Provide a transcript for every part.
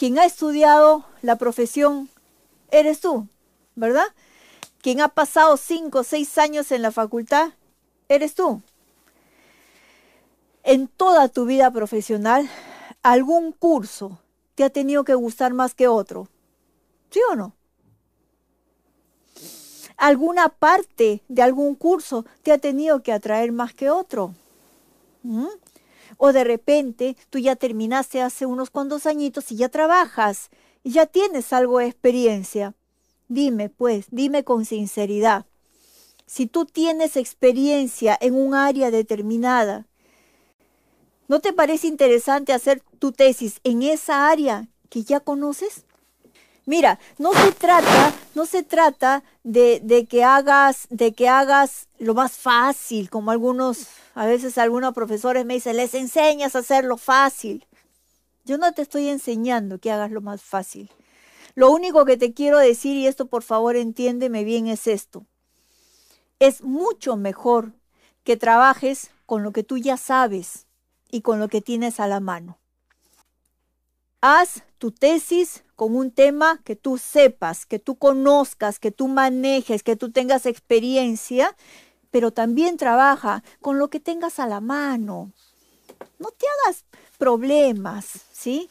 quien ha estudiado la profesión eres tú, ¿verdad? Quien ha pasado cinco o seis años en la facultad eres tú. En toda tu vida profesional, algún curso te ha tenido que gustar más que otro. ¿Sí o no? alguna parte de algún curso te ha tenido que atraer más que otro. ¿Mm? O de repente tú ya terminaste hace unos cuantos añitos y ya trabajas y ya tienes algo de experiencia. Dime, pues, dime con sinceridad. Si tú tienes experiencia en un área determinada, ¿no te parece interesante hacer tu tesis en esa área que ya conoces? Mira, no se trata, no se trata de, que hagas, de que hagas lo más fácil, como algunos, a veces algunos profesores me dicen, les enseñas a hacerlo fácil. Yo no te estoy enseñando que hagas lo más fácil. Lo único que te quiero decir, y esto por favor entiéndeme bien, es esto. Es mucho mejor que trabajes con lo que tú ya sabes y con lo que tienes a la mano. Haz tu tesis con un tema que tú sepas, que tú conozcas, que tú manejes, que tú tengas experiencia, pero también trabaja con lo que tengas a la mano. No te hagas problemas, ¿sí?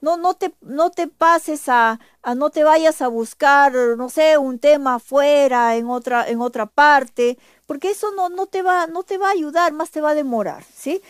No, no, te, no te pases a, a, no te vayas a buscar, no sé, un tema afuera, en otra, en otra parte, porque eso no, no, te va, no te va a ayudar, más te va a demorar, ¿sí?